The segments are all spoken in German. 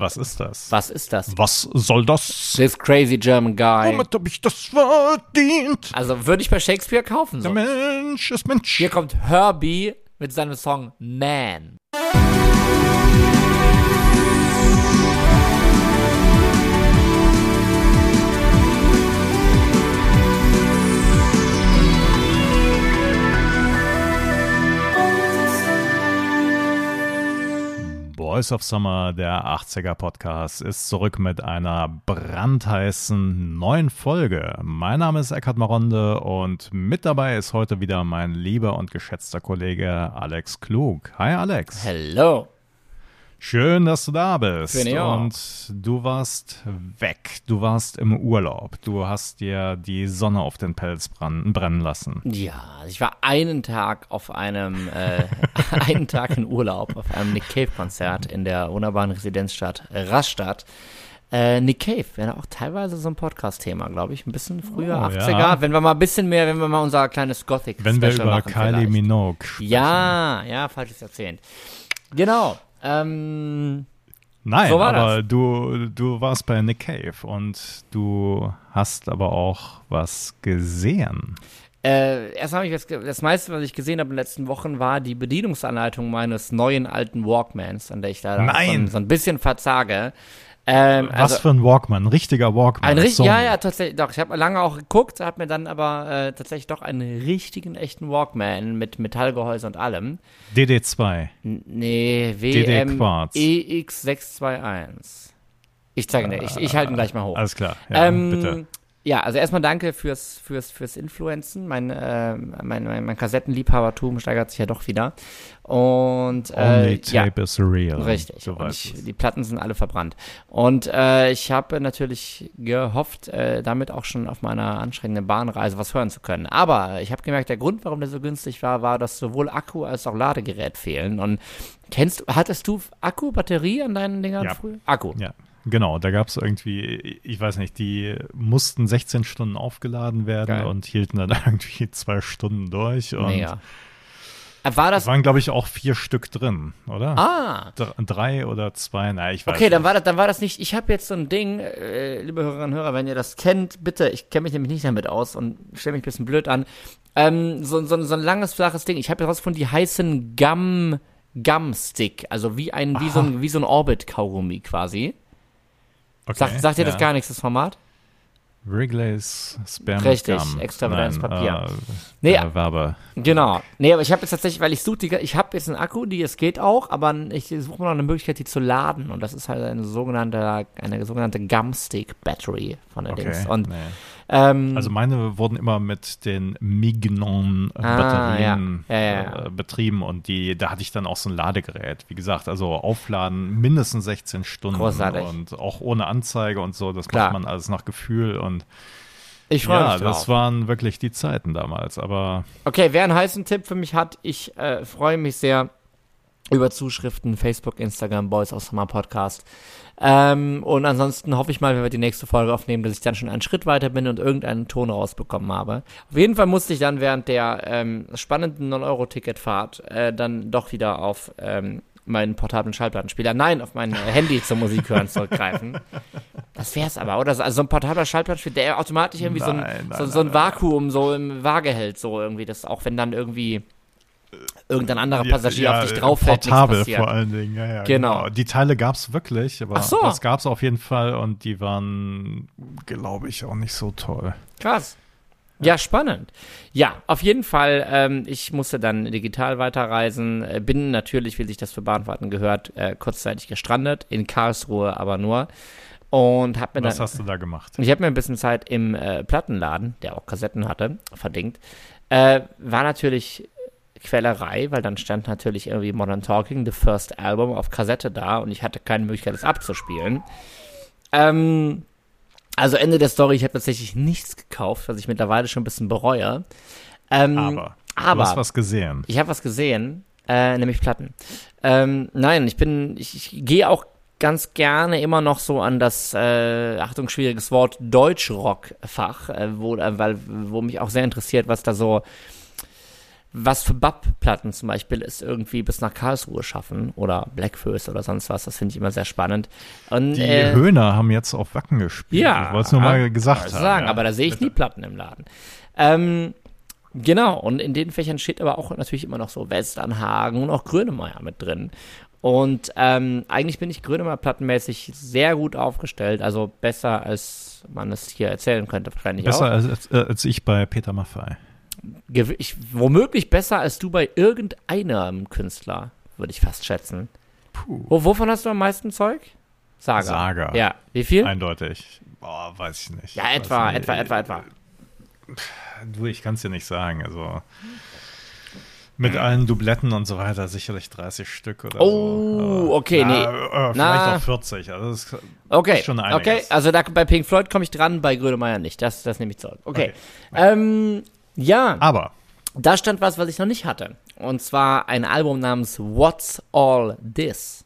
Was ist das? Was ist das? Was soll das? This crazy German guy. Womit hab ich das verdient? Also würde ich bei Shakespeare kaufen. Der So. Mensch ist Mensch. Hier kommt Herbie mit seinem Song Man. Voice of Summer, der 80er Podcast, ist zurück mit einer brandheißen neuen Folge. Mein Name ist Eckhard Maronde und mit dabei ist heute wieder mein lieber und geschätzter Kollege Alex Klug. Hi Alex. Hello. Schön, dass du da bist. Finde ich auch. Und du warst weg. Du warst im Urlaub. Du hast dir die Sonne auf den Pelz brennen lassen. Ja, ich war einen Tag auf einem, äh, einen Tag in Urlaub auf einem Nick Cave Konzert in der wunderbaren Residenzstadt Rastatt. Äh, Nick Cave wäre auch teilweise so ein Podcast-Thema, glaube ich. Ein bisschen früher, Oh, 80er. ja. Wenn wir mal ein bisschen mehr, wenn wir mal unser kleines Gothic Wenn wir über machen Kylie vielleicht. Minogue sprechen. Ja, ja, falsches Jahrzehnt. Genau. Ähm, Nein, So aber du, du warst bei Nick Cave und du hast aber auch was gesehen. Äh, erst habe ich das, das meiste, was ich gesehen habe in den letzten Wochen, war die Bedienungsanleitung meines neuen alten Walkmans, an der ich da so, so ein bisschen verzage. Ähm, Was also, für ein Walkman, ein richtiger Walkman. ein richtig, ja, ja, tatsächlich, doch. Ich habe lange auch geguckt, habe mir dann aber äh, tatsächlich doch einen richtigen, echten Walkman mit Metallgehäuse und allem. DD2. N nee, WM Quarz. EX621. Ich zeige dir, ich, ich halte ihn gleich mal hoch. Alles klar. Ja, ähm, bitte. Ja, also erstmal danke fürs, fürs, fürs Influenzen. Mein, äh, mein, mein, mein Kassettenliebhabertum steigert sich ja doch wieder. Und Only äh, ja, tape is real. richtig. Weißt ich, die Platten sind alle verbrannt. Und äh, ich habe natürlich gehofft, äh, damit auch schon auf meiner anstrengenden Bahnreise was hören zu können. Aber ich habe gemerkt, der Grund, warum der so günstig war, war, dass sowohl Akku als auch Ladegerät fehlen. Und kennst, hattest du Akku, Batterie an deinen Dingern Ja. früher? Akku. Ja, genau. Da gab es irgendwie, ich weiß nicht, die mussten 16 Stunden aufgeladen werden Geil. und hielten dann irgendwie zwei Stunden durch. Und Mega. Äh, War das es waren, glaube ich, auch vier Stück drin, oder? Ah, Dr- Drei oder zwei, naja, ich weiß Okay, dann nicht. war das, dann war das nicht. Ich habe jetzt so ein Ding, äh, liebe Hörerinnen und Hörer, wenn ihr das kennt, bitte, ich kenne mich nämlich nicht damit aus und stelle mich ein bisschen blöd an. Ähm, so, so, so ein langes, flaches Ding. Ich habe herausgefunden, die heißen Gum, Gum-Stick, also wie ein, wie so ein, wie so ein Orbit-Kaugummi quasi. Okay, Sagt, sagt ihr das ja. gar nichts, das Format? Wrigley's Spam Richtig, extravagantes Papier. Äh, Nee, äh, Werbe. Genau. Nee, aber ich habe jetzt tatsächlich, weil ich suche die, ich habe jetzt einen Akku, die es geht auch, aber ich suche mir noch eine Möglichkeit, die zu laden. Und das ist halt eine sogenannte, eine sogenannte Gumstick Battery von der Okay. Dings. Und nee. Ähm, Also meine wurden immer mit den Mignon Ah, Batterien ja. Ja. Äh, betrieben und die, da hatte ich dann auch so ein Ladegerät. Wie gesagt, also aufladen mindestens 16 Stunden Großartig. und auch ohne Anzeige und so. Das Klar. macht man alles nach Gefühl und ich freue ja, mich drauf. das waren wirklich die Zeiten damals. Aber Okay, wer einen heißen Tipp für mich hat, ich äh, freue mich sehr über Zuschriften, Facebook, Instagram, Boys aus Summer Podcast. Ähm, und ansonsten hoffe ich mal, wenn wir die nächste Folge aufnehmen, dass ich dann schon einen Schritt weiter bin und irgendeinen Ton rausbekommen habe. Auf jeden Fall musste ich dann während der ähm, spannenden 9-Euro-Ticketfahrt äh, dann doch wieder auf ähm, meinen portablen Schallplattenspieler, nein, auf mein äh, Handy zum Musik hören zurückgreifen. Das wär's aber, oder? So- Also so ein portabler Schallplattenspieler, der automatisch irgendwie so ein, Nein, nein, so, nein, so ein nein. Vakuum so im Waage hält, so irgendwie, das auch wenn dann irgendwie irgendein anderer Passagier auf dich drauf fällt, portabel vor allen Dingen. Ja, ja, Genau. Die Teile gab es wirklich, aber Ach so. das gab es auf jeden Fall und die waren, glaube ich, auch nicht so toll. Krass. Ja, spannend. Ja, auf jeden Fall, ähm, ich musste dann digital weiterreisen, äh, bin natürlich, wie sich das für Bahnfahrten gehört, äh, kurzzeitig gestrandet, in Karlsruhe aber nur. Und hab mir Was dann, hast du da gemacht? ich habe mir ein bisschen Zeit im äh, Plattenladen, der auch Kassetten hatte, verdingt. Äh, war natürlich Quellerei, weil dann stand natürlich irgendwie Modern Talking, The First Album auf Kassette da und ich hatte keine Möglichkeit, das abzuspielen. Ähm, also Ende der Story, ich habe tatsächlich nichts gekauft, was ich mittlerweile schon ein bisschen bereue. Ähm, Aber, du aber hast was gesehen. ich habe was gesehen, äh, nämlich Platten. Ähm, nein, ich bin, ich, ich gehe auch ganz gerne immer noch so an das, äh, Achtung, schwieriges Wort, Deutschrock-Fach, äh, wo, äh, weil, wo mich auch sehr interessiert, was da so was für Bub-Platten zum Beispiel ist, irgendwie bis nach Karlsruhe schaffen oder Blackfirst oder sonst was. Das finde ich immer sehr spannend. Und, Die äh, Höhner haben jetzt auf Wacken gespielt. ja, Ich wollte es nur mal gesagt wollte haben. sagen, ja. aber da sehe ich nie Platten im Laden. Ähm, genau, und in den Fächern steht aber auch natürlich immer noch so Westernhagen und auch Grönemeyer mit drin. Und ähm, eigentlich bin ich Grönemeyer plattenmäßig sehr gut aufgestellt, also besser als man es hier erzählen könnte, wahrscheinlich Besser auch. als, als, äh, als ich bei Peter Maffei. Ich, womöglich besser als du bei irgendeinem Künstler, würde ich fast schätzen. Puh. Wo, wovon hast du am meisten Zeug? Saga. Saga. Ja, wie viel? Eindeutig. Boah, weiß ich nicht. ja, etwa, etwa, etwa, etwa. Du, ich kann es dir nicht sagen. Also mit allen Dubletten und so weiter sicherlich 30 Stück oder Oh, so. okay, na, nee. Äh, vielleicht Na. auch 40. Also das ist, Okay, schon einiges. okay, also da, bei Pink Floyd komme ich dran, bei Grönemeyer nicht. Das, das nehme ich zurück. Okay. Okay. Ähm, ja, aber da stand was, was ich noch nicht hatte. Und zwar ein Album namens What's All This?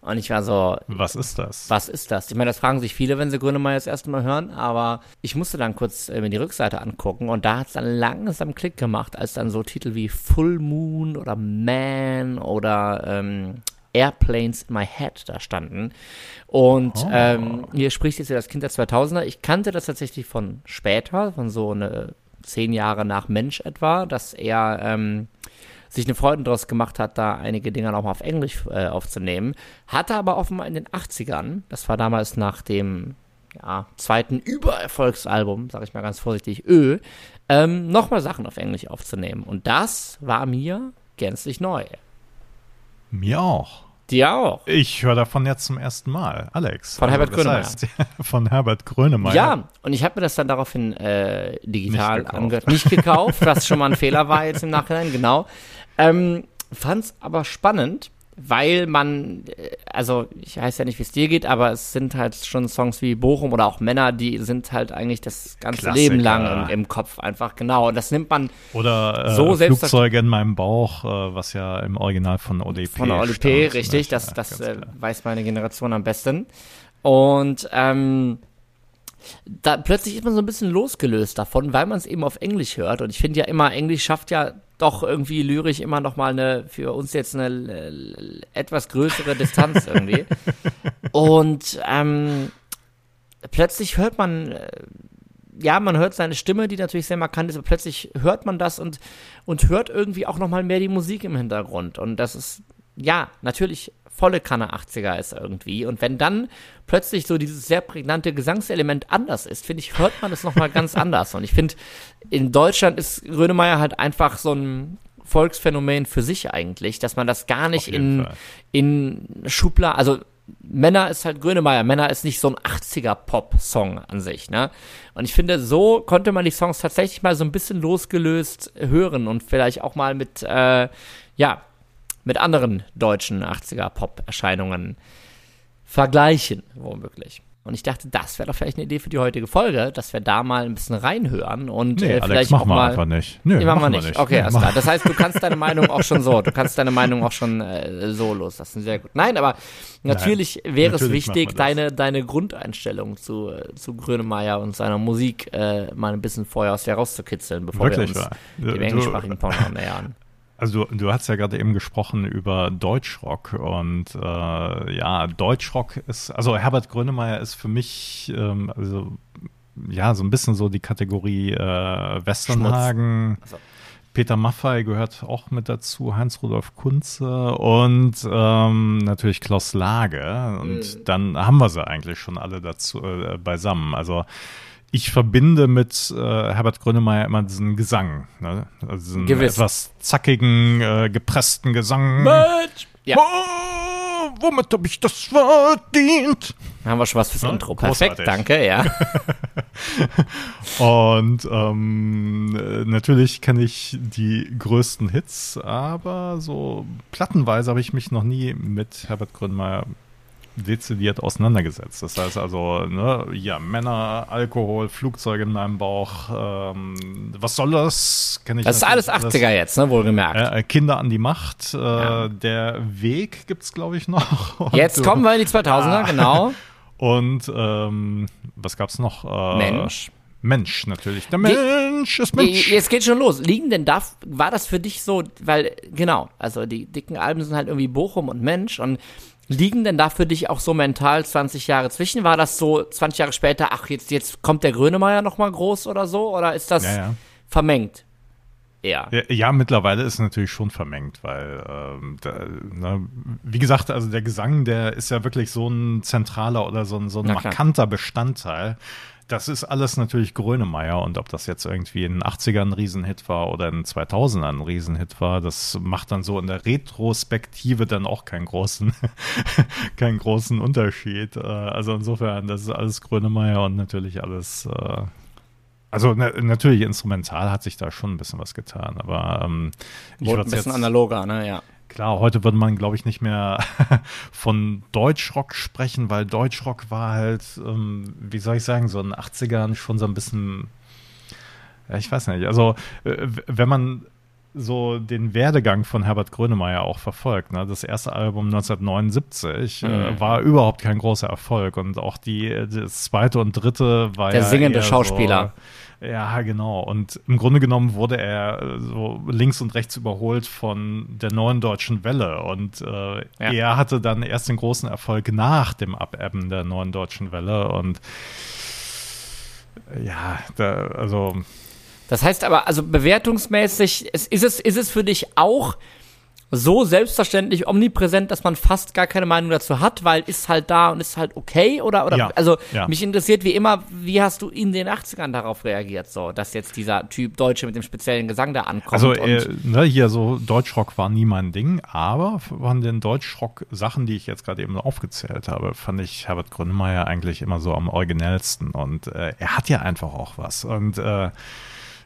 Und ich war so, was ist das? was ist das? Ich meine, das fragen sich viele, wenn sie Grönemeyer das erste Mal hören, aber ich musste dann kurz äh, mir die Rückseite angucken und da hat es dann langsam Klick gemacht, als dann so Titel wie Full Moon oder Man oder ähm, Airplanes in My Head da standen. Und Oh. ähm, hier spricht jetzt ja das Kind der 2000er. Ich kannte das tatsächlich von später, von so eine zehn Jahre nach Mensch etwa, dass er ähm, sich eine Freude daraus gemacht hat, da einige Dinge nochmal auf Englisch äh, aufzunehmen. Hatte aber offenbar in den 80ern, das war damals nach dem ja, zweiten Übererfolgsalbum, sag ich mal ganz vorsichtig, Ö, ähm, nochmal Sachen auf Englisch aufzunehmen. Und das war mir gänzlich neu. Mir auch. Dir auch. Ich höre davon jetzt zum ersten Mal. Alex. Von Herbert das Grönemeyer. heißt, von Herbert Grönemeyer. Ja, und ich habe mir das dann daraufhin äh, digital Nicht angehört. Nicht gekauft, was schon mal ein Fehler war jetzt im Nachhinein, genau. Ähm, Fand es aber spannend, weil man, äh, also ich weiß ja nicht, wie es dir geht, aber es sind halt schon Songs wie Bochum oder auch Männer, die sind halt eigentlich das ganze Klassiker. Leben lang im, im Kopf einfach, genau. Und das nimmt man Oder äh, So selbst- Flugzeuge in meinem Bauch, äh, was ja im Original von ODP von der Oli stammt, P, zum richtig, das, Ja, das äh, weiß meine Generation am besten. Und ähm, da plötzlich ist man so ein bisschen losgelöst davon, weil man es eben auf Englisch hört. Und ich finde ja immer, Englisch schafft ja doch irgendwie lyrisch immer noch mal eine, für uns jetzt eine äh, etwas größere Distanz irgendwie. Und ähm, plötzlich hört man, äh, ja, man hört seine Stimme, die natürlich sehr markant ist, aber plötzlich hört man das und, und hört irgendwie auch noch mal mehr die Musik im Hintergrund. Und das ist, ja, natürlich volle Kanne 80er ist irgendwie. Und wenn dann plötzlich so dieses sehr prägnante Gesangselement anders ist, finde ich, hört man das noch mal ganz anders. Und ich finde, in Deutschland ist Grönemeyer halt einfach so ein Volksphänomen für sich eigentlich, dass man das gar nicht in, Fall. in Schubladen, also Männer ist halt Grönemeyer, Männer ist nicht so ein 80er-Pop-Song an sich, ne? Und ich finde, so konnte man die Songs tatsächlich mal so ein bisschen losgelöst hören und vielleicht auch mal mit, äh, ja, mit anderen deutschen 80er-Pop-Erscheinungen vergleichen, womöglich. Und ich dachte, das wäre doch vielleicht eine Idee für die heutige Folge, dass wir da mal ein bisschen reinhören und Nee, äh, Alex, vielleicht machen auch wir mal einfach nicht. Nö, Nee, machen wir nicht. Okay, Nee, alles mach- klar. Das heißt, du kannst deine Meinung auch schon so, du kannst deine Meinung auch schon äh, so loslassen. Sehr gut. Nein, aber natürlich wäre es natürlich wichtig, wir das. deine, deine Grundeinstellung zu, äh, zu Grönemeyer und seiner Musik äh, mal ein bisschen vorher aus dir rauszukitzeln, bevor Wirklich wir uns Du- dem englischsprachigen Porno nähern. Also du, du hast ja gerade eben gesprochen über Deutschrock und äh, ja, Deutschrock ist, also Herbert Grönemeyer ist für mich, ähm, also ja, so ein bisschen so die Kategorie äh, Westernhagen. Also. Peter Maffay gehört auch mit dazu, Heinz-Rudolf Kunze und ähm, natürlich Klaus Lage. Und dann haben wir sie eigentlich schon alle dazu äh, beisammen. Also ich verbinde mit äh, Herbert Grönemeyer immer diesen Gesang, ne? also diesen Gewiss. etwas zackigen, äh, gepressten Gesang. Merch! Ja, Oh, womit habe ich das verdient? haben wir schon was fürs Ja, Intro. Perfekt, großartig. danke, ja. Und ähm, äh, natürlich kenne ich die größten Hits, aber so plattenweise habe ich mich noch nie mit Herbert Grönemeyer dezidiert auseinandergesetzt. Das heißt also, ne, ja, Männer, Alkohol, Flugzeuge in meinem Bauch, ähm, was soll das? Kenn ich Das ist alles natürlich 80er jetzt, ne, wohlgemerkt. Äh, Kinder an die Macht, äh, Ja. der Weg gibt's glaube ich noch. Und, Jetzt kommen wir in die 2000er, Ah. genau. Und ähm, was gab's noch? Äh, Mensch. Mensch natürlich. Der Mensch ist Mensch. Jetzt geht schon los. Liegen denn da, war das für dich so, weil, genau, also die dicken Alben sind halt irgendwie Bochum und Mensch und liegen denn da für dich auch so mental 20 Jahre zwischen? War das so 20 Jahre später, ach, jetzt, jetzt kommt der Grönemeyer nochmal groß oder so? Oder ist das Ja, ja. vermengt? Ja. Ja, ja, mittlerweile ist es natürlich schon vermengt, weil, ähm, da, ne, wie gesagt, also der Gesang, der ist ja wirklich so ein zentraler oder so ein, so ein markanter Bestandteil. Das ist alles natürlich Grönemeyer und ob das jetzt irgendwie in den 80ern ein Riesenhit war oder in den 2000ern ein Riesenhit war, das macht dann so in der Retrospektive dann auch keinen großen, keinen großen Unterschied. Äh, also insofern, das ist alles Grönemeyer und natürlich alles, äh, also na, natürlich instrumental hat sich da schon ein bisschen was getan, aber ähm, ich ein bisschen jetzt, analoger, ne, ja. Klar, heute würde man, glaube ich, nicht mehr von Deutschrock sprechen, weil Deutschrock war halt, ähm, wie soll ich sagen, so in den 80ern schon so ein bisschen, ja, ich weiß nicht, also äh, wenn man so den Werdegang von Herbert Grönemeyer auch verfolgt. Ne? Das erste Album 1979 äh, Mhm. war überhaupt kein großer Erfolg und auch die, das zweite und dritte war Der ja singende Schauspieler. So, ja, genau. Und im Grunde genommen wurde er äh, so links und rechts überholt von der neuen deutschen Welle. Und äh, er hatte dann erst den großen Erfolg nach dem Abebben der neuen deutschen Welle. Und äh, ja, da, also Das heißt aber, also bewertungsmäßig, ist, ist, es, ist es für dich auch so selbstverständlich omnipräsent, dass man fast gar keine Meinung dazu hat, weil ist halt da und ist halt okay oder oder Ja, also ja. mich interessiert wie immer, wie hast du in den 80ern darauf reagiert so, dass jetzt dieser Typ Deutsche mit dem speziellen Gesang da ankommt Also äh, ne, hier so Deutschrock war nie mein Ding, aber von den Deutschrock-Sachen, die ich jetzt gerade eben aufgezählt habe, fand ich Herbert Grönemeyer eigentlich immer so am originellsten und äh, er hat ja einfach auch was und äh,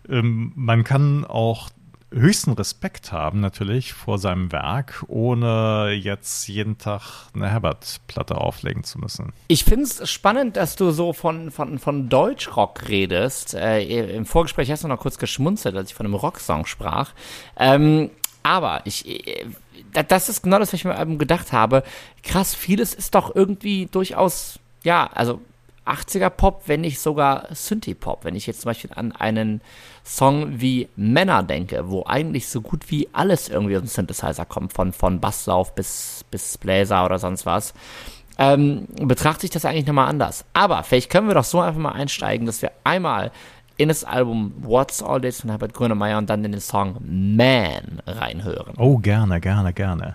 ähm, man kann auch höchsten Respekt haben natürlich vor seinem Werk, ohne jetzt jeden Tag eine Herbert-Platte auflegen zu müssen. Ich finde es spannend, dass du so von, von, von Deutschrock redest. Äh, Im Vorgespräch hast du noch kurz geschmunzelt, als ich von einem Rocksong sprach. Ähm, aber ich, äh, da- das ist genau das, was ich mir eben gedacht habe. Krass, vieles ist doch irgendwie durchaus, ja, also 80er Pop, wenn nicht sogar Synthie-Pop. Wenn ich jetzt zum Beispiel an einen Song wie Männer denke, wo eigentlich so gut wie alles irgendwie aus dem Synthesizer kommt, von, von Basslauf bis, bis Bläser oder sonst was ähm, betrachte ich das eigentlich nochmal anders. Aber vielleicht können wir doch so einfach mal einsteigen, dass wir einmal in das Album What's All This von Herbert Grönemeyer und dann in den Song Man reinhören. Oh, gerne, gerne, gerne.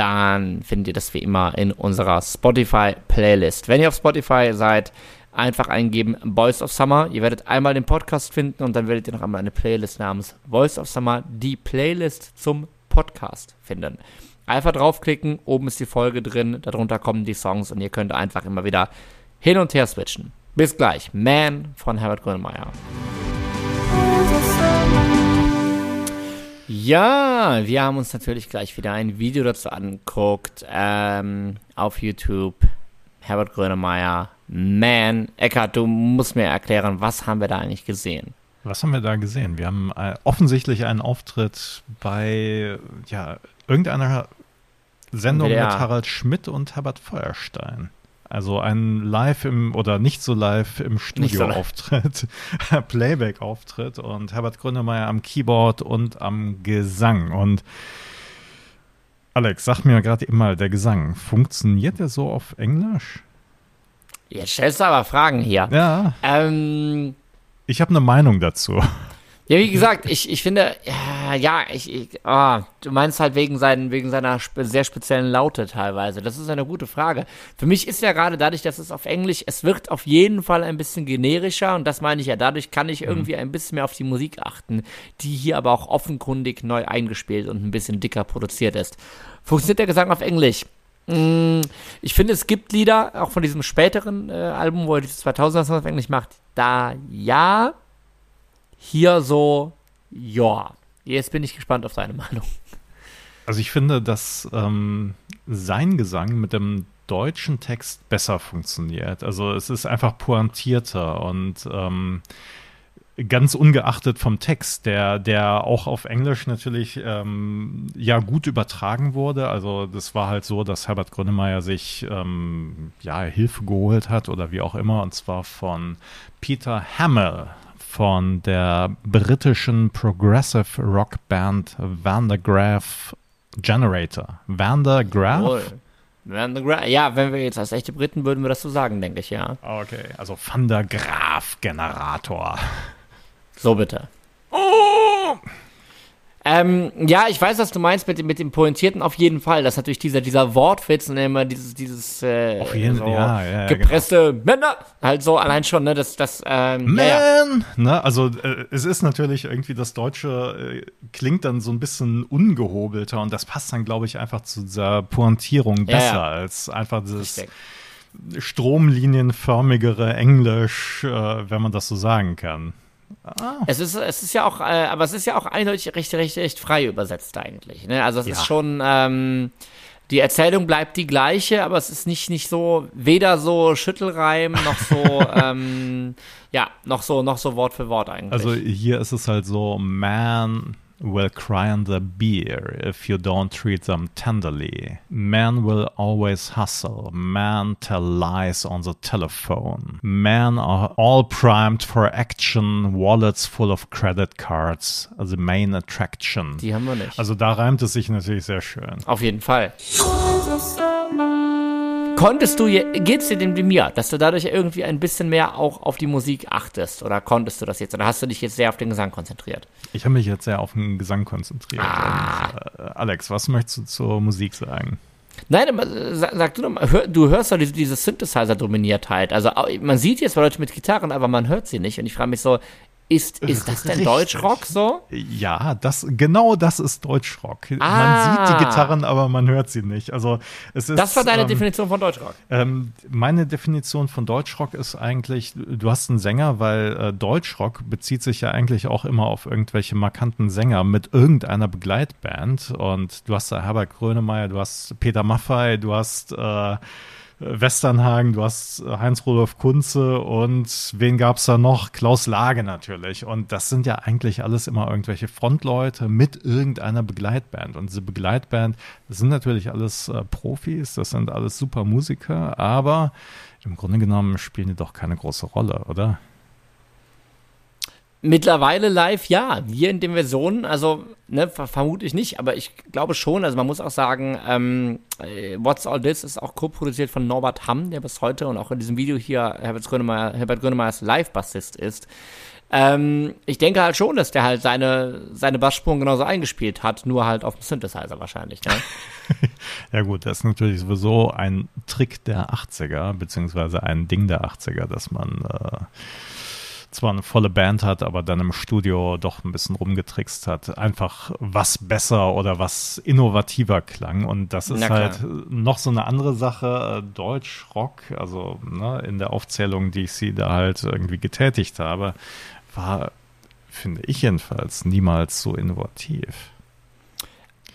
Dann findet ihr das wie immer in unserer Spotify-Playlist. Wenn ihr auf Spotify seid, einfach eingeben Voice of Summer. Ihr werdet einmal den Podcast finden und dann werdet ihr noch einmal eine Playlist namens Voice of Summer, die Playlist zum Podcast finden. Einfach draufklicken, oben ist die Folge drin, darunter kommen die Songs und ihr könnt einfach immer wieder hin und her switchen. Bis gleich. Man von Herbert Grönemeyer. Ja, wir haben uns natürlich gleich wieder ein Video dazu angeguckt ähm, auf YouTube. Herbert Grönemeyer, Man. Eckart, du musst mir erklären, was haben wir da eigentlich gesehen? Was haben wir da gesehen? Wir haben äh, offensichtlich einen Auftritt bei ja, irgendeiner Sendung WDR. mit Harald Schmidt und Herbert Feuerstein. Also ein Live im oder nicht so live im Studio so. Auftritt, Playback Auftritt und Herbert Grönemeyer am Keyboard und am Gesang und Alex, sag mir gerade eben mal, der Gesang, funktioniert der so auf Englisch? Jetzt stellst du aber Fragen hier. Ja, Ähm, ich habe eine Meinung dazu. Ja, wie gesagt, ich, ich finde, ja, ja ich, ich ah, du meinst halt wegen, seinen, wegen seiner sehr speziellen Laute teilweise. Das ist eine gute Frage. Für mich ist ja gerade dadurch, dass es auf Englisch, es wird auf jeden Fall ein bisschen generischer und das meine ich ja, dadurch kann ich irgendwie ein bisschen mehr auf die Musik achten, die hier aber auch offenkundig neu eingespielt und ein bisschen dicker produziert ist. Funktioniert der Gesang auf Englisch? Mm, Ich finde, es gibt Lieder, auch von diesem späteren äh, Album, wo er dieses 2000er Song auf Englisch macht, da ja, hier so, ja. Jetzt bin ich gespannt auf deine Meinung. Also ich finde, dass ähm, sein Gesang mit dem deutschen Text besser funktioniert. Also es ist einfach pointierter und ähm, ganz ungeachtet vom Text, der, der auch auf Englisch natürlich ähm, ja gut übertragen wurde. Also das war halt so, dass Herbert Grönemeyer sich ähm, ja Hilfe geholt hat oder wie auch immer, und zwar von Peter Hamill von der britischen Progressive Rock Band Van der Graaf Generator. Van der Graaf? Jawohl. Van der Graaf. Ja, wenn wir jetzt als echte Briten würden wir das so sagen, denke ich, ja. Okay, also Van der Graaf Generator. So bitte. Oh! Ähm, ja, ich weiß, was du meinst mit dem, mit dem Pointierten auf jeden Fall. Das ist natürlich dieser, dieser Wortwitz und immer dieses, dieses äh, Auf jeden- so ja, ja, ja, gepresste Männer. Halt so allein schon, ne? Das, das, ähm, Man! ja. Ne? Also äh, es ist natürlich irgendwie, das Deutsche äh, klingt dann so ein bisschen ungehobelter und das passt dann, glaube ich, einfach zu dieser Pointierung besser als einfach dieses Richtig. stromlinienförmigere Englisch, äh, wenn man das so sagen kann. Es ist, es ist ja auch, äh, aber es ist ja auch eindeutig recht, recht, recht frei übersetzt eigentlich. Ne? Also es Ja. ist schon, ähm, die Erzählung bleibt die gleiche, aber es ist nicht, nicht so, weder so Schüttelreim noch so, ähm, ja, noch so, noch so Wort für Wort eigentlich. Also hier ist es halt so, man will cry on the beer if you don't treat them tenderly. Man will always hustle. Man tell lies on the telephone. Men are all primed for action. Wallets full of credit cards. The main attraction. die haben wir nicht. Also da reimt es sich natürlich sehr schön. Auf jeden Fall. Konntest du, geht's dir dem wie mir, dass du dadurch irgendwie ein bisschen mehr auch auf die Musik achtest? Oder konntest du das jetzt? Oder hast du dich jetzt sehr auf den Gesang konzentriert? Ich habe mich jetzt sehr auf den Gesang konzentriert. Ah. Und, äh, Alex, was möchtest du zur Musik sagen? Nein, aber äh, sag, du doch mal, hör, du hörst doch diese, diese Synthesizer-Dominiertheit. Also man sieht jetzt Leute mit Gitarren, aber man hört sie nicht. Und ich frage mich so, ist, ist das denn Richtig. Deutschrock so? Ja, das genau das ist Deutschrock. Man Ah. sieht die Gitarren, aber man hört sie nicht. Also es ist. Das war deine ähm, Definition von Deutschrock. Ähm, meine Definition von Deutschrock ist eigentlich, du hast einen Sänger, weil äh, Deutschrock bezieht sich ja eigentlich auch immer auf irgendwelche markanten Sänger mit irgendeiner Begleitband. Und du hast da Herbert Grönemeyer, du hast Peter Maffay, du hast äh, Westernhagen, du hast äh, Heinz-Rudolf Kunze und wen gab's da noch? Klaus Lage natürlich. Und das sind ja eigentlich alles immer irgendwelche Frontleute mit irgendeiner Begleitband. Und diese Begleitband, das sind natürlich alles äh, Profis, das sind alles super Musiker, aber im Grunde genommen spielen die doch keine große Rolle, oder? Mittlerweile live, ja. Wir in den Versionen, also ne, ver vermute ich nicht, aber ich glaube schon. Also man muss auch sagen, ähm, äh, What's All This ist auch co-produziert von Norbert Hamm, der bis heute und auch in diesem Video hier Herbert Grönemeyer, Herbert Grönemeyers Live-Bassist ist. Ähm, ich denke halt schon, dass der halt seine, seine Bassspuren genauso eingespielt hat, nur halt auf dem Synthesizer wahrscheinlich. Ne? Ja gut, das ist natürlich sowieso ein Trick der 80er, beziehungsweise ein Ding der 80er, dass man äh, zwar eine volle Band hat, aber dann im Studio doch ein bisschen rumgetrickst hat. Einfach was besser oder was innovativer klang. Und das ist halt noch so eine andere Sache. Äh, Deutschrock, also ne, in der Aufzählung, die ich sie da halt irgendwie getätigt habe, war, finde ich jedenfalls, niemals so innovativ.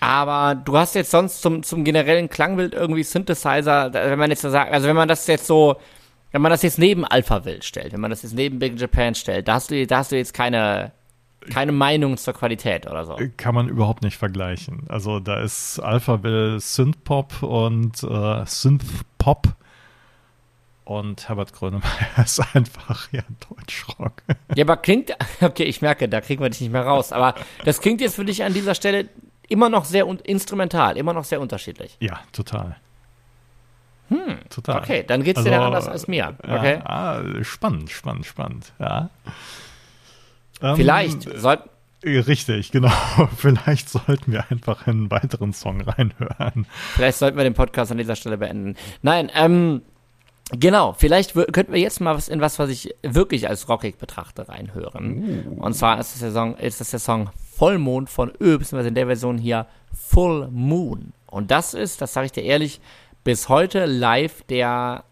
Aber du hast jetzt sonst zum, zum generellen Klangbild irgendwie Synthesizer, wenn man jetzt so sagt, also wenn man das jetzt so, wenn man das jetzt neben Alphaville stellt, wenn man das jetzt neben Big Japan stellt, da hast du, da hast du jetzt keine, keine Meinung zur Qualität oder so. kann man überhaupt nicht vergleichen. Also da ist Alphaville Synthpop und äh, Synthpop und Herbert Grönemeyer ist einfach ja Deutschrock. Ja, aber klingt, okay, ich merke, da kriegen wir dich nicht mehr raus, aber das klingt jetzt für dich an dieser Stelle immer noch sehr instrumental, immer noch sehr unterschiedlich. ja, total. Hm, total. Okay, dann geht's dir dann anders als mir. Okay. Ja, ah, spannend, spannend, spannend. Ja. Ähm, Vielleicht sollten, äh, Richtig, genau. Vielleicht sollten wir einfach einen weiteren Song reinhören. Vielleicht sollten wir den Podcast an dieser Stelle beenden. Nein, ähm, genau, vielleicht könnten wir jetzt mal was in was, was ich wirklich als rockig betrachte, reinhören. Und zwar ist das, der Song, ist das der Song Vollmond von Ö, beziehungsweise in der Version hier Full Moon. Und das ist, das sage ich dir ehrlich, bis heute live der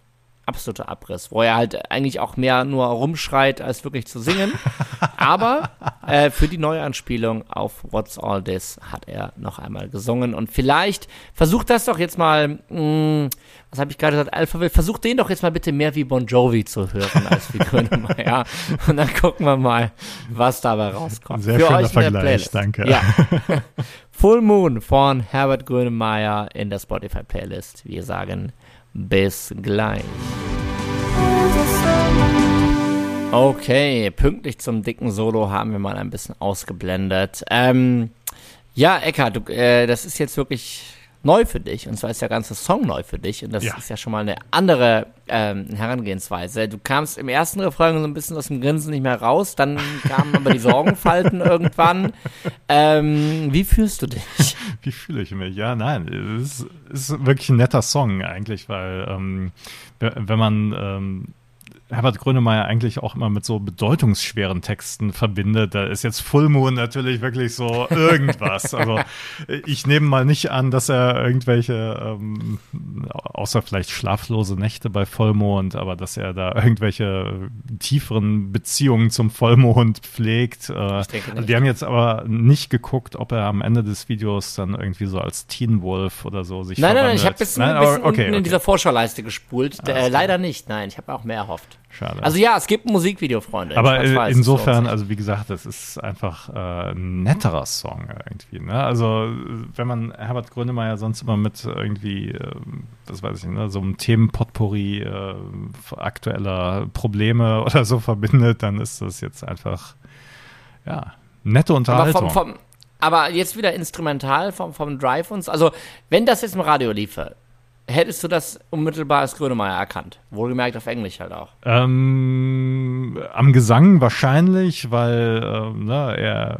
absoluter Abriss, wo er halt eigentlich auch mehr nur rumschreit, als wirklich zu singen. Aber äh, für die Neuanspielung auf What's All This hat er noch einmal gesungen. Und vielleicht versucht das doch jetzt mal, mh, hm, was habe ich gerade gesagt, Alphaville, versucht den doch jetzt mal bitte mehr wie Bon Jovi zu hören als wie Grönemeyer. Und dann gucken wir mal, was dabei rauskommt. Sehr für schöner euch Vergleich, danke. Ja. Full Moon von Herbert Grönemeyer in der Spotify Playlist. Wir sagen bis gleich. Okay, pünktlich zum dicken Solo haben wir mal ein bisschen ausgeblendet. Ähm, ja, Eckhard, du, äh, das ist jetzt wirklich neu für dich. Und zwar ist der ganze Song neu für dich. Und das ja. ist ja schon mal eine andere ähm, Herangehensweise. Du kamst im ersten Refrain so ein bisschen aus dem Grinsen nicht mehr raus. Dann kamen aber die Sorgenfalten irgendwann. Ähm, wie fühlst du dich? Wie fühle ich mich? Ja, nein, es ist wirklich ein netter Song eigentlich, weil ähm, wenn man ähm, Herbert Grönemeyer eigentlich auch immer mit so bedeutungsschweren Texten verbindet. Da ist jetzt Full Moon natürlich wirklich so irgendwas. also ich nehme mal nicht an, dass er irgendwelche, ähm, außer vielleicht schlaflose Nächte bei Vollmond, aber dass er da irgendwelche tieferen Beziehungen zum Vollmond pflegt. Äh, wir haben jetzt aber nicht geguckt, ob er am Ende des Videos dann irgendwie so als Teen Wolf oder so sich Nein, nein, nein, ich habe bis, nein, bis okay, okay. in dieser Vorschauleiste gespult. Äh, leider nicht, nein, ich habe auch mehr erhofft. Schade. Also ja, es gibt ein Musikvideo, Freunde. Aber weiß, insofern, also wie gesagt, das ist einfach äh, ein netterer Song irgendwie. Ne? Also wenn man Herbert Grönemeyer sonst immer mit irgendwie, äh, das weiß ich nicht, ne, so einem Themenpotpourri äh, aktueller Probleme oder so verbindet, dann ist das jetzt einfach, ja, nette Unterhaltung. Aber, vom, vom, aber jetzt wieder instrumental vom, vom Drive uns. Also wenn das jetzt im Radio liefe, hättest du das unmittelbar als Grönemeyer erkannt? Wohlgemerkt auf Englisch halt auch. Ähm, am Gesang wahrscheinlich, weil äh, ne, er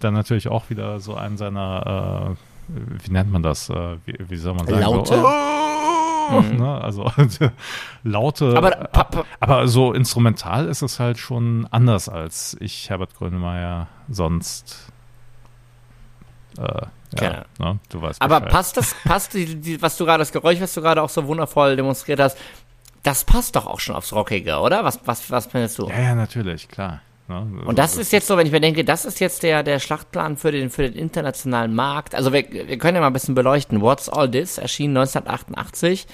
dann natürlich auch wieder so einen seiner, äh, wie nennt man das? Äh, wie, wie, soll man sagen? Laute. So, oh, mhm. ne, also laute. Aber, aber so instrumental ist es halt schon anders, als ich Herbert Grönemeyer sonst äh, ja, ne, du weißt Aber passt das, passt die, die, was du gerade, das Geräusch, was du gerade auch so wundervoll demonstriert hast, das passt doch auch schon aufs Rockige, oder? Was, was, was findest du? Ja, ja, natürlich, klar. Ne? Und das, ist jetzt so, wenn ich mir denke, das ist jetzt der, der Schlachtplan für den, für den internationalen Markt. Also wir, wir können ja mal ein bisschen beleuchten. What's All This erschien 1988.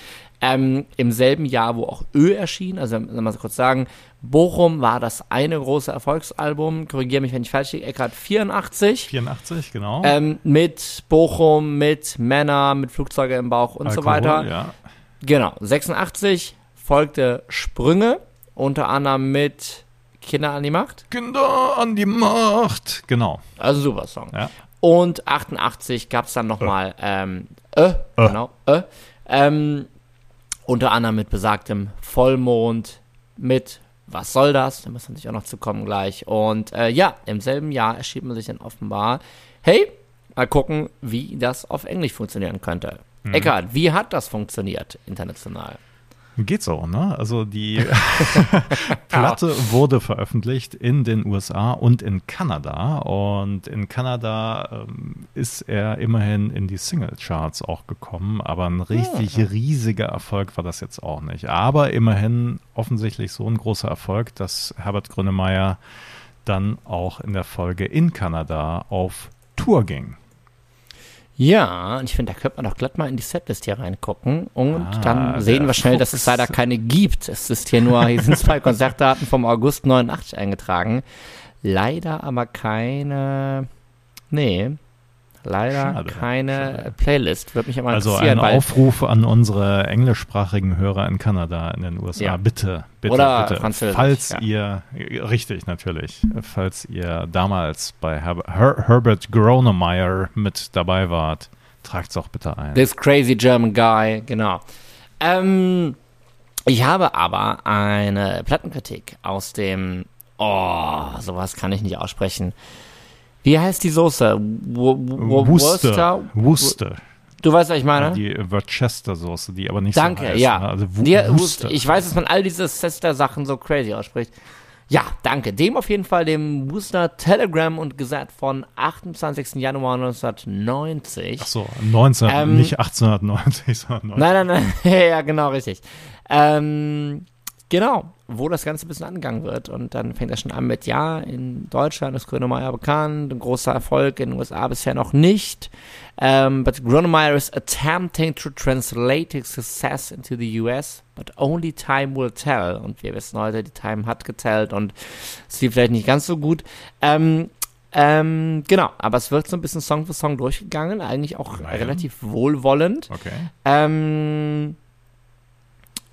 Ähm, Im selben Jahr, wo auch Ö erschien, also mal kurz sagen, Bochum war das eine große Erfolgsalbum, korrigiere mich, wenn ich falsch liege, Eckart 84. 84, genau. Ähm, mit Bochum, mit Männer, mit Flugzeuge im Bauch und Alkohol, so weiter. Ja. Genau, 86 folgte Sprünge, unter anderem mit Kinder an die Macht. Kinder an die Macht, genau. Also super Song. Ja. Und 88 gab es dann nochmal, äh. ähm, äh, äh, genau, äh, ähm, unter anderem mit besagtem Vollmond, mit Was soll das? Da müssen wir natürlich auch noch zu kommen gleich. Und äh, ja, im selben Jahr erschien man sich dann offenbar, hey, mal gucken, wie das auf Englisch funktionieren könnte. Mhm. Eckart, wie hat das funktioniert international? Geht so, ne? Also die Platte wurde veröffentlicht in den USA und in Kanada. Und in Kanada ähm, ist er immerhin in die Single-Charts auch gekommen. Aber ein richtig ja. riesiger Erfolg war das jetzt auch nicht. Aber immerhin offensichtlich so ein großer Erfolg, dass Herbert Grönemeyer dann auch in der Folge in Kanada auf Tour ging. Ja, und ich finde, da könnte man doch glatt mal in die Setlist hier reingucken und ah, dann sehen wir schnell, Fuchs. dass es leider keine gibt. Es ist hier nur, hier sind zwei Konzertdaten vom August 89 eingetragen. Leider aber keine, nee, leider schade, keine schade. Playlist. Würde mich aber also interessieren. Also ein Aufruf an unsere englischsprachigen Hörer in Kanada, in den USA. Ja. Bitte, bitte, Oder bitte. Französisch. Falls ja. ihr, richtig natürlich, falls ihr damals bei Her Her Herbert Gronemeyer mit dabei wart, tragt es auch bitte ein. This crazy German guy, genau. Ähm, ich habe aber eine Plattenkritik aus dem, oh, sowas kann ich nicht aussprechen. Wie heißt die Soße? Worcester. Worcester. Du weißt, was ich meine? Die Worcester-Soße, die aber nicht Danke, so heißt. ja. Ne? Also Worcester. Ich weiß, dass man all diese Chester-Sachen so crazy ausspricht. Ja, danke. Dem auf jeden Fall, dem Worcester Telegram und Gazette von 28. Januar 1990. Ach so, 19, ähm, nicht 1890, sondern 19. Nein, nein, nein. ja, genau, richtig. Ähm, genau, wo das Ganze ein bisschen angegangen wird. Und dann fängt er schon an mit, ja, in Deutschland ist Grönemeyer bekannt, ein großer Erfolg, in den USA bisher noch nicht. Um, ähm, but Grönemeyer is attempting to translate his success into the US, but only time will tell. Und wir wissen heute, die Time hat gezählt und es lief vielleicht nicht ganz so gut. Ähm, ähm, genau, aber es wird so ein bisschen Song für Song durchgegangen, eigentlich auch Nein. relativ wohlwollend. Okay. Ähm,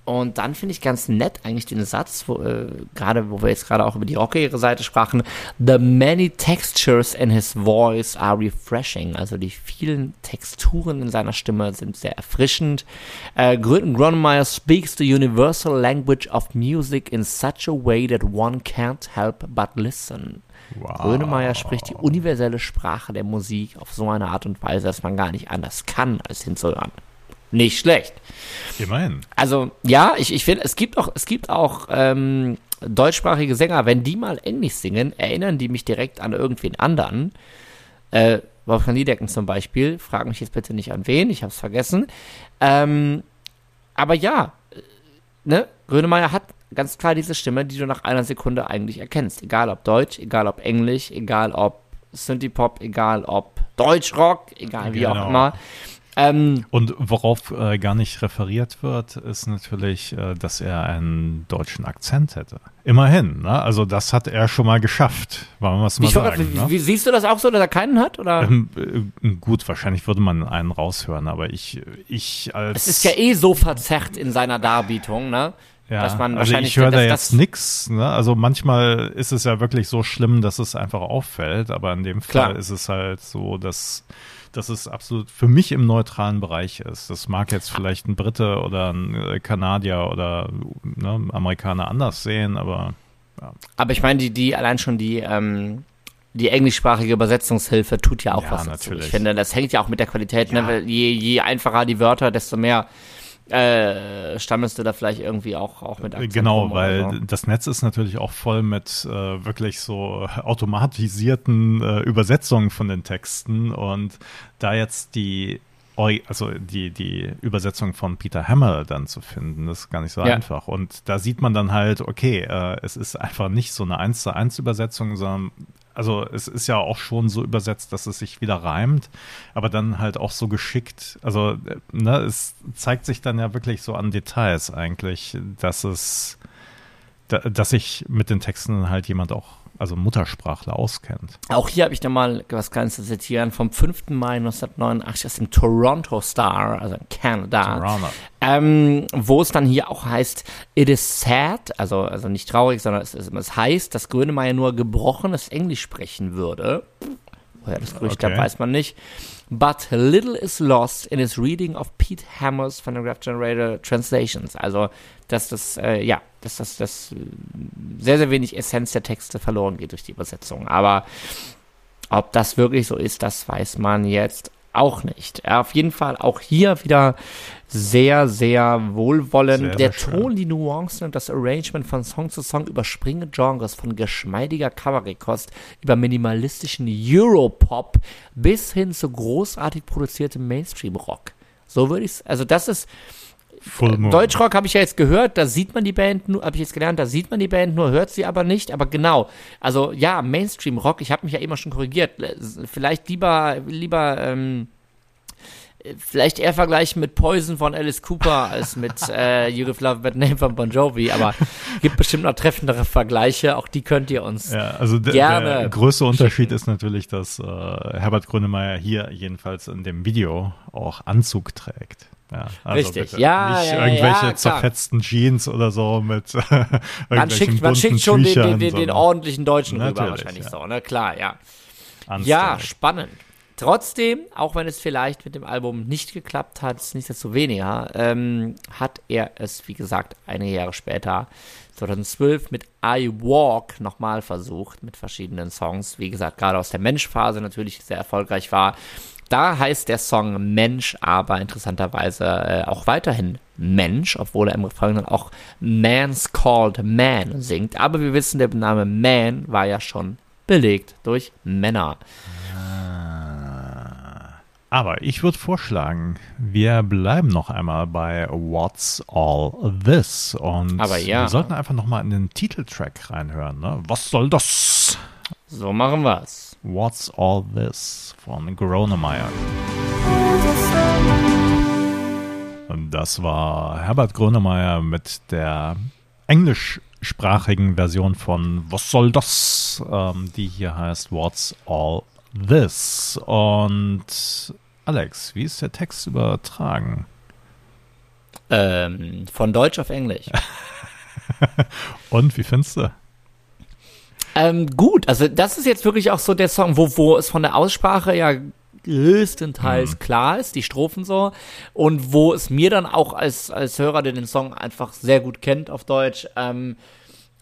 und dann finde ich ganz nett eigentlich den Satz, wo, äh, gerade wo wir jetzt gerade auch über die rockigere Seite sprachen, The many textures in his voice are refreshing. Also die vielen Texturen in seiner Stimme sind sehr erfrischend. Äh, Gronemeyer speaks the universal language of music in such a way that one can't help but listen. Wow. Grönemeyer spricht die universelle Sprache der Musik auf so eine Art und Weise, dass man gar nicht anders kann, als hinzuhören nicht schlecht. Immerhin. Also, ja, ich, ich finde, es gibt auch, es gibt auch ähm, deutschsprachige Sänger, wenn die mal Englisch singen, erinnern die mich direkt an irgendwen anderen. Äh, Wolfgang Niedecken zum Beispiel, frag mich jetzt bitte nicht an wen, ich hab's vergessen. Ähm, aber ja, äh, ne, Grönemeyer hat ganz klar diese Stimme, die du nach einer Sekunde eigentlich erkennst. Egal ob Deutsch, egal ob Englisch, egal ob Synthie-Pop, egal ob Deutschrock, egal wie genau. auch immer. Ähm, und worauf äh, gar nicht referiert wird, ist natürlich, äh, dass er einen deutschen Akzent hätte. Immerhin, ne? Also das hat er schon mal geschafft, wollen wir es mal sagen. Wie, ne? wie, siehst du das auch so, dass er keinen hat? Oder? Ähm, äh, gut, wahrscheinlich würde man einen raushören, aber ich, ich als. Es ist ja eh so verzerrt in seiner Darbietung, ne? Ja, dass man also ich höre da jetzt nichts. Ne? Also manchmal ist es ja wirklich so schlimm, dass es einfach auffällt, aber in dem Fall Klar. ist es halt so, dass dass es absolut für mich im neutralen Bereich ist. Das mag jetzt vielleicht ein Brite oder ein äh, Kanadier oder ne, Amerikaner anders sehen, aber ja. Aber ich meine, die, die allein schon die, ähm, die englischsprachige Übersetzungshilfe tut ja auch ja, was dazu. Natürlich. Ich finde, das hängt ja auch mit der Qualität. Ne? Ja. Ne? Je, je einfacher die Wörter, desto mehr äh, stammelst du da vielleicht irgendwie auch, auch mit Akzent Genau, weil so. das Netz ist natürlich auch voll mit äh, wirklich so automatisierten äh, Übersetzungen von den Texten und da jetzt die also die, die Übersetzung von Peter Hammer dann zu finden, das ist gar nicht so ja. einfach. Und da sieht man dann halt, okay, äh, es ist einfach nicht so eine 1 zu 1 Übersetzung, sondern also es ist ja auch schon so übersetzt, dass es sich wieder reimt, aber dann halt auch so geschickt. Also ne, es zeigt sich dann ja wirklich so an Details eigentlich, dass es, dass sich mit den Texten halt jemand auch also Muttersprachler auskennt. Auch hier habe ich da mal was Kleines zu zitieren vom 5. Mai 1989 aus dem Toronto Star, also in Kanada, ähm, wo es dann hier auch heißt, it is sad, also, also nicht traurig, sondern es, es heißt, dass Grönemeyer nur gebrochenes Englisch sprechen würde. Woher das Gerücht okay. weiß man nicht. But little is lost in his reading of Pete Hammer's Phonograph Generator Translations. Also, dass das, äh, ja, dass das, das äh, sehr, sehr wenig Essenz der Texte verloren geht durch die Übersetzung. Aber ob das wirklich so ist, das weiß man jetzt auch nicht. Auf jeden Fall auch hier wieder sehr, sehr wohlwollend. Sehr, der sehr Ton, die Nuancen und das Arrangement von Song zu Song überspringen Genres von geschmeidiger Kabarettkost über minimalistischen Europop bis hin zu großartig produziertem Mainstream-Rock. So würde ich es, also das ist, Deutschrock habe ich ja jetzt gehört, da sieht man die Band nur, habe ich jetzt gelernt, da sieht man die Band nur, hört sie aber nicht. Aber genau, also ja, Mainstream-Rock, ich habe mich ja immer schon korrigiert. Vielleicht lieber, lieber, ähm, vielleicht eher vergleichen mit Poison von Alice Cooper als mit äh, You Give Love Bad Name von Bon Jovi, aber gibt bestimmt noch treffendere Vergleiche, auch die könnt ihr uns ja, also gerne der größte Unterschied ist natürlich, dass äh, Herbert Grönemeyer hier jedenfalls in dem Video auch Anzug trägt. Ja, also Richtig, ja. Nicht ja, irgendwelche ja, zerfetzten Jeans oder so mit man schickt, man schickt schon den, den, den, den, ordentlichen Deutschen rüber wahrscheinlich ja. so, ne? Klar, ja. Unstyle. Ja, spannend. Trotzdem, auch wenn es vielleicht mit dem Album nicht geklappt hat, nicht desto weniger, ähm, hat er es, wie gesagt, einige Jahre später, 2012, mit I Walk nochmal versucht, mit verschiedenen Songs. Wie gesagt, gerade aus der Menschphase natürlich sehr erfolgreich war. Da heißt der Song Mensch aber interessanterweise äh, auch weiterhin Mensch, obwohl er im Refrain dann auch Man's Called Man singt. Aber wir wissen, der Name Man war ja schon belegt durch Männer. Ah. Aber ich würde vorschlagen, wir bleiben noch einmal bei What's All This und Aber ja. wir sollten einfach noch mal in den Titeltrack reinhören. Ne? Was soll das? So machen wir's. What's All This von Gronemeyer. Und das war Herbert Grönemeyer mit der englischsprachigen Version von Was soll das? Ähm, die hier heißt What's All This? Und Alex, wie ist der Text übertragen? Ähm, von Deutsch auf Englisch. Und wie findest du? Ähm, gut, also das ist jetzt wirklich auch so der Song, wo, wo es von der Aussprache ja größtenteils mhm. klar ist, die Strophen so. Und wo es mir dann auch als, als Hörer, der den Song einfach sehr gut kennt auf Deutsch, ähm,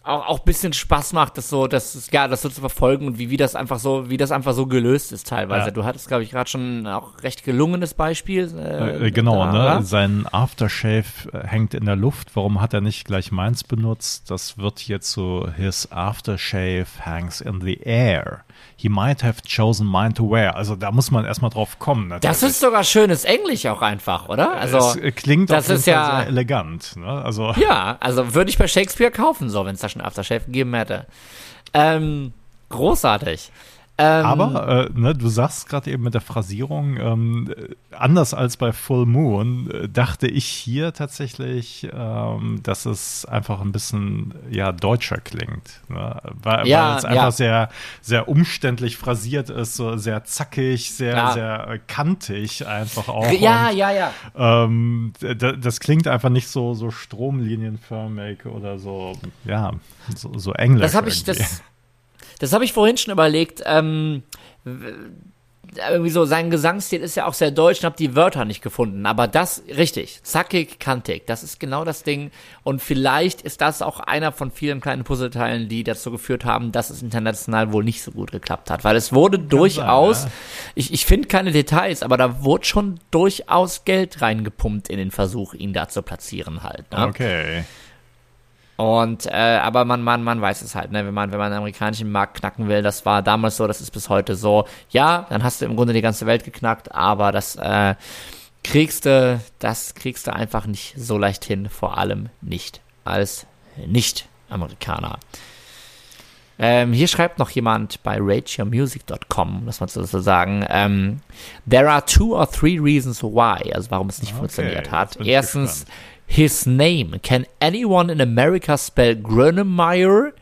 auch, auch bisschen Spaß macht, das so, das ja, das so zu verfolgen und wie, wie das einfach so, wie das einfach so gelöst ist teilweise. Ja. Du hattest, glaube ich, gerade schon auch recht gelungenes Beispiel. Äh, äh, genau, da, ne? Sein Aftershave äh, hängt in der Luft. Warum hat er nicht gleich meins benutzt? Das wird hier zu His Aftershave hangs in the air. He might have chosen mine to wear. Also da muss man erstmal drauf kommen. Natürlich. Das ist sogar schönes Englisch auch einfach, oder? Also es klingt das ist ja sehr elegant. Ne? Also ja, also würde ich bei Shakespeare kaufen, so wenn es da schon Aftershave gegeben hätte. Ähm, großartig. Ähm, Aber äh, ne, du sagst gerade eben mit der Phrasierung, ähm, anders als bei Full Moon, äh, dachte ich hier tatsächlich, ähm, dass es einfach ein bisschen ja deutscher klingt. Ne? Weil, ja, weil es einfach ja. sehr, sehr umständlich phrasiert ist, so sehr zackig, sehr, ja. sehr äh, kantig einfach auch. Ja, Und, ja, ja. Ähm, das klingt einfach nicht so, so stromlinienförmig oder so, ja, so, so englisch. Das habe ich, das das habe ich vorhin schon überlegt. Ähm, irgendwie so, sein Gesangsstil ist ja auch sehr deutsch und habe die Wörter nicht gefunden. Aber das, richtig, zackig, kantig, das ist genau das Ding. Und vielleicht ist das auch einer von vielen kleinen Puzzleteilen, die dazu geführt haben, dass es international wohl nicht so gut geklappt hat. Weil es wurde Kann durchaus, sein, ja. ich, ich finde keine Details, aber da wurde schon durchaus Geld reingepumpt in den Versuch, ihn da zu platzieren halt. Ne? Okay. Und äh, aber man, man, man weiß es halt, ne? Wenn man, wenn man den amerikanischen Markt knacken will, das war damals so, das ist bis heute so. Ja, dann hast du im Grunde die ganze Welt geknackt, aber das äh, kriegst du, das kriegst du einfach nicht so leicht hin, vor allem nicht als Nicht-Amerikaner. Ähm, hier schreibt noch jemand bei RateYourMusic.com, das mal so sagen, ähm, there are two or three reasons why, also warum es nicht okay, funktioniert hat. Erstens, gespannt his name. Can anyone in America spell Grönemeyer?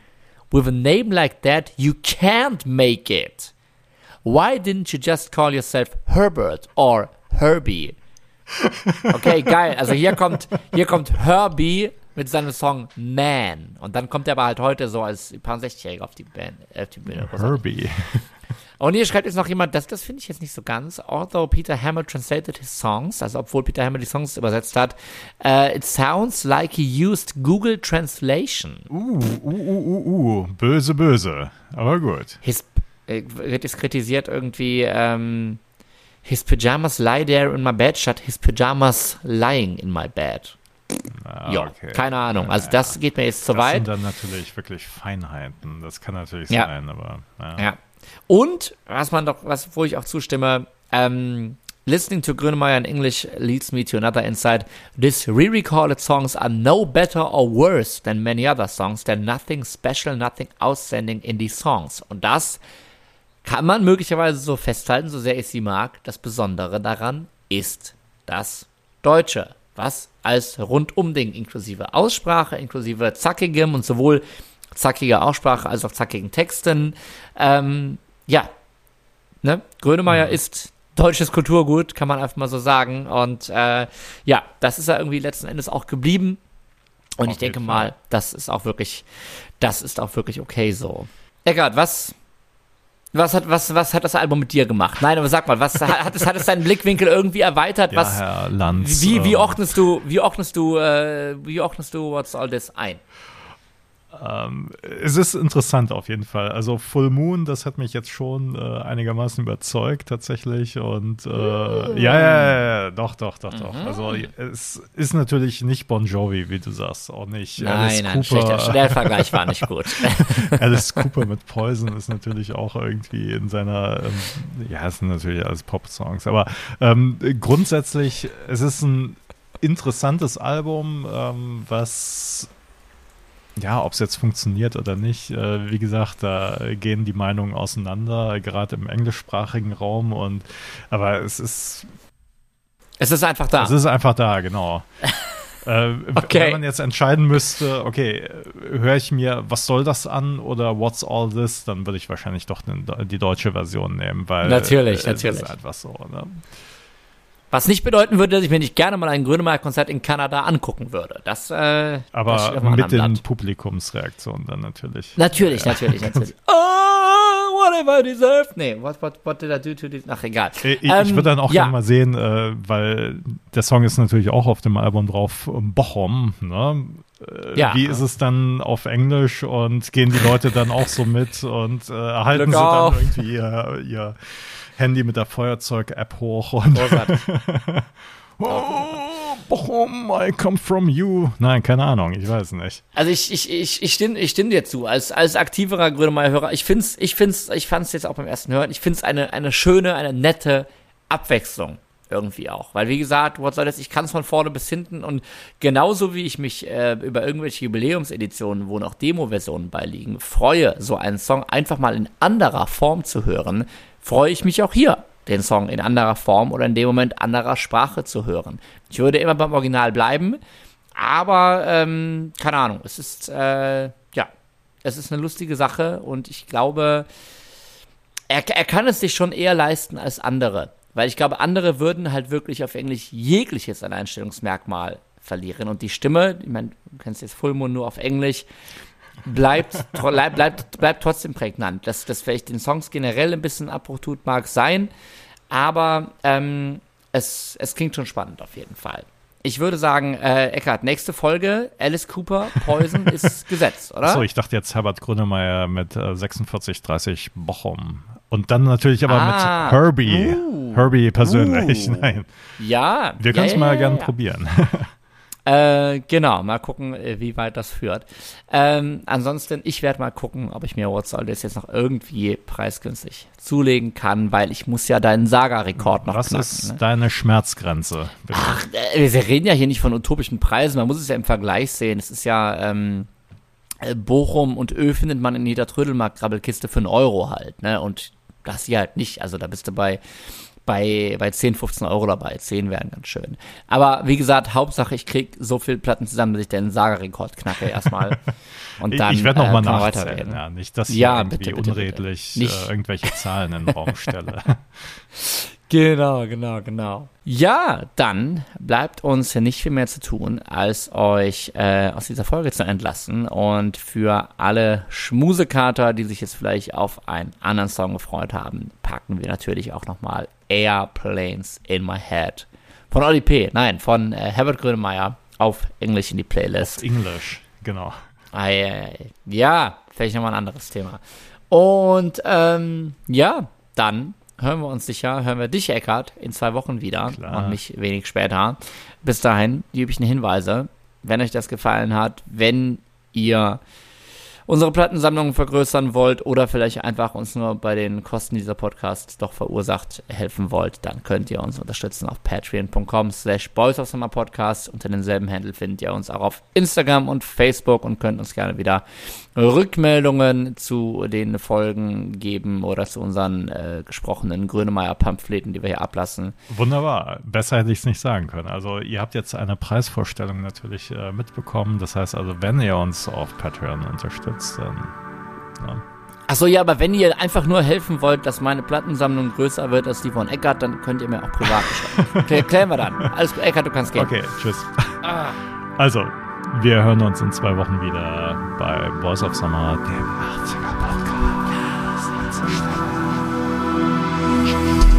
With a name like that, you can't make it. Why didn't you just call yourself Herbert or Herbie? Okay, geil. Also hier kommt, hier kommt Herbie mit seinem Song Man. Und dann kommt er aber halt heute so als paar 60-Jähriger auf die Band, auf die Bühne. Herbie. Und hier schreibt jetzt noch jemand, das, das finde ich jetzt nicht so ganz. Although Peter Hammer translated his songs, also obwohl Peter Hammer die Songs übersetzt hat, uh, it sounds like he used Google Translation. Uh, uh, uh, uh, uh. Böse, böse. Aber gut. His, äh, wird jetzt kritisiert irgendwie, ähm, his pajamas lie there in my bed statt his pajamas lying in my bed. Ah, ja, okay. keine Ahnung. Also das geht mir jetzt zu das weit. Das sind dann natürlich wirklich Feinheiten. Das kann natürlich ja. sein, aber ja. ja. Und, was man doch, was, wo ich auch zustimme, ähm, Listening to Grönemeyer in English leads me to another insight. These re-recorded songs are no better or worse than many other songs. There's nothing special, nothing outstanding in these songs. Und das kann man möglicherweise so festhalten, so sehr ich sie mag. Das Besondere daran ist das Deutsche, was als Rundum-Ding inklusive Aussprache, inklusive zackigem und sowohl zackiger Aussprache als auch zackigen Texten. Ähm, ja, ne? Grönemeyer mhm. ist deutsches Kulturgut, kann man einfach mal so sagen. Und äh, ja, das ist ja irgendwie letzten Endes auch geblieben. Und Auf ich denke mal, das ist auch wirklich, das ist auch wirklich okay so. Eckart, was, was hat, was, was hat das Album mit dir gemacht? Nein, aber sag mal, was hat es, hat es deinen Blickwinkel irgendwie erweitert? Ja, was, Herr Lanz, wie, wie ähm, ordnest du, wie ordnest du, äh, wie ordnest du What's All This ein? Ähm, es ist interessant auf jeden Fall. Also Full Moon, das hat mich jetzt schon äh, einigermaßen überzeugt tatsächlich. Und äh, mm. ja, ja, ja, doch, doch, doch, mhm. doch. Also es ist natürlich nicht Bon Jovi, wie du sagst, auch nicht. Nein, Alice nein, Cooper. schlechter der Vergleich war nicht gut. Alice Cooper mit Poison ist natürlich auch irgendwie in seiner, ähm, ja, es sind natürlich alles Pop-Songs, aber ähm, grundsätzlich, es ist ein interessantes Album, ähm, was ja, ob es jetzt funktioniert oder nicht, äh, wie gesagt, da gehen die Meinungen auseinander, gerade im englischsprachigen Raum. Und aber es ist. Es ist einfach da. Es ist einfach da, genau. äh, okay. Wenn man jetzt entscheiden müsste, okay, höre ich mir, was soll das an oder what's all this, dann würde ich wahrscheinlich doch die deutsche Version nehmen, weil natürlich, natürlich. ist einfach so. Ne? Was nicht bedeuten würde, dass ich mir nicht gerne mal ein Grönemeyer-Konzert in Kanada angucken würde. Das, äh, Aber das mit den. Publikumsreaktionen dann natürlich. Natürlich, natürlich, natürlich. oh, what have I deserved? Nee, what, what, what did I do to this? Ach, egal. Ich, ähm, ich würde dann auch ja. gerne mal sehen, äh, weil der Song ist natürlich auch auf dem Album drauf, Bochum, ne? Äh, ja. Wie ist es dann auf Englisch und gehen die Leute dann auch so mit und äh, erhalten Glück sie auf. dann irgendwie ihr, ihr Handy mit der Feuerzeug-App hoch und oh, oh, Bochum, I come from you. Nein, keine Ahnung, ich weiß nicht. Also ich, ich, ich, ich stimme, ich stimme dir zu. Als, als aktiverer Grönemeyer-Hörer, ich find's, ich find's, ich fand's jetzt auch beim ersten Hören, ich find's eine, eine schöne, eine nette Abwechslung irgendwie auch. Weil wie gesagt, was soll das, ich kann es von vorne bis hinten und genauso wie ich mich äh, über irgendwelche Jubiläumseditionen, wo noch Demo-Versionen beiliegen, freue, so einen Song einfach mal in anderer Form zu hören, freue ich mich auch hier, den Song in anderer Form oder in dem Moment anderer Sprache zu hören. Ich würde immer beim Original bleiben, aber ähm, keine Ahnung, es ist äh, ja, es ist eine lustige Sache und ich glaube, er, er kann es sich schon eher leisten als andere. Weil ich glaube, andere würden halt wirklich auf Englisch jegliches Alleinstellungsmerkmal verlieren. Und die Stimme, ich meine, du kennst jetzt Full Moon nur auf Englisch, bleibt, bleibt, bleibt, bleibt trotzdem prägnant. Dass das vielleicht den Songs generell ein bisschen Abbruch tut, mag sein, aber ähm, es, es klingt schon spannend auf jeden Fall. Ich würde sagen, äh, Eckart, nächste Folge, Alice Cooper, Poison ist gesetzt, oder? So, ich dachte jetzt Herbert Grönemeyer mit äh, 4630 Bochum. Und dann natürlich aber ah, mit Herbie. Uh, Herbie persönlich. Uh, Nein. Ja. Wir können es ja, mal ja, gern ja. probieren. Äh, genau, mal gucken, äh, wie weit das führt. Ähm, ansonsten, ich werde mal gucken, ob ich mir What's All This jetzt noch irgendwie preisgünstig zulegen kann, weil ich muss ja deinen Saga-Rekord noch Was knacken. Was ist ne? deine Schmerzgrenze? Bitte? Ach, äh, wir reden ja hier nicht von utopischen Preisen, man muss es ja im Vergleich sehen. Es ist ja, ähm, äh, Bochum und Ö findet man in jeder Trödelmarkt-Grabbelkiste für einen Euro halt, ne? Und das hier halt nicht. Also da bist du bei bei, bei 10, 15 Euro dabei. 10 wären ganz schön. Aber wie gesagt, Hauptsache, ich krieg so viele Platten zusammen, dass ich den Saga-Rekord knacke erstmal. Und dann ich werde nochmal äh, nachzählen. Ja, nicht, dass ich ja, irgendwie bitte, bitte, unredlich bitte. Äh, irgendwelche Zahlen in den Raum stelle. Genau, genau, genau. Ja, dann bleibt uns nicht viel mehr zu tun, als euch äh, aus dieser Folge zu entlassen. Und für alle Schmusekater, die sich jetzt vielleicht auf einen anderen Song gefreut haben, packen wir natürlich auch nochmal Airplanes in My Head. Von Oli P., nein, von äh, Herbert Grönemeyer auf Englisch in die Playlist. Auf Englisch, genau. ja, vielleicht nochmal ein anderes Thema. Und ähm, ja, dann hören wir uns sicher, hören wir dich, Eckart, in zwei Wochen wieder Klar. und nicht wenig später. Bis dahin, die üblichen Hinweise. Wenn euch das gefallen hat, wenn ihr unsere Plattensammlung vergrößern wollt oder vielleicht einfach uns nur bei den Kosten dieser Podcasts doch verursacht helfen wollt, dann könnt ihr uns unterstützen auf patreon.com slash boys of summer podcast. Unter demselben Handle findet ihr uns auch auf Instagram und Facebook und könnt uns gerne wieder Rückmeldungen zu den Folgen geben oder zu unseren äh, gesprochenen Grönemeyer-Pamphleten, die wir hier ablassen. Wunderbar. Besser hätte ich es nicht sagen können. Also ihr habt jetzt eine Preisvorstellung natürlich äh, mitbekommen. Das heißt also, wenn ihr uns auf Patreon unterstützt, dann ja. Achso, ja, aber wenn ihr einfach nur helfen wollt, dass meine Plattensammlung größer wird als die von Eckart, dann könnt ihr mir auch privat schreiben. Okay, klären wir dann. Alles gut, Eckart, du kannst gehen. Okay, tschüss. Ah. Also, wir hören uns in zwei Wochen wieder bei Boys of Summer, dem 80er Podcast. Ja,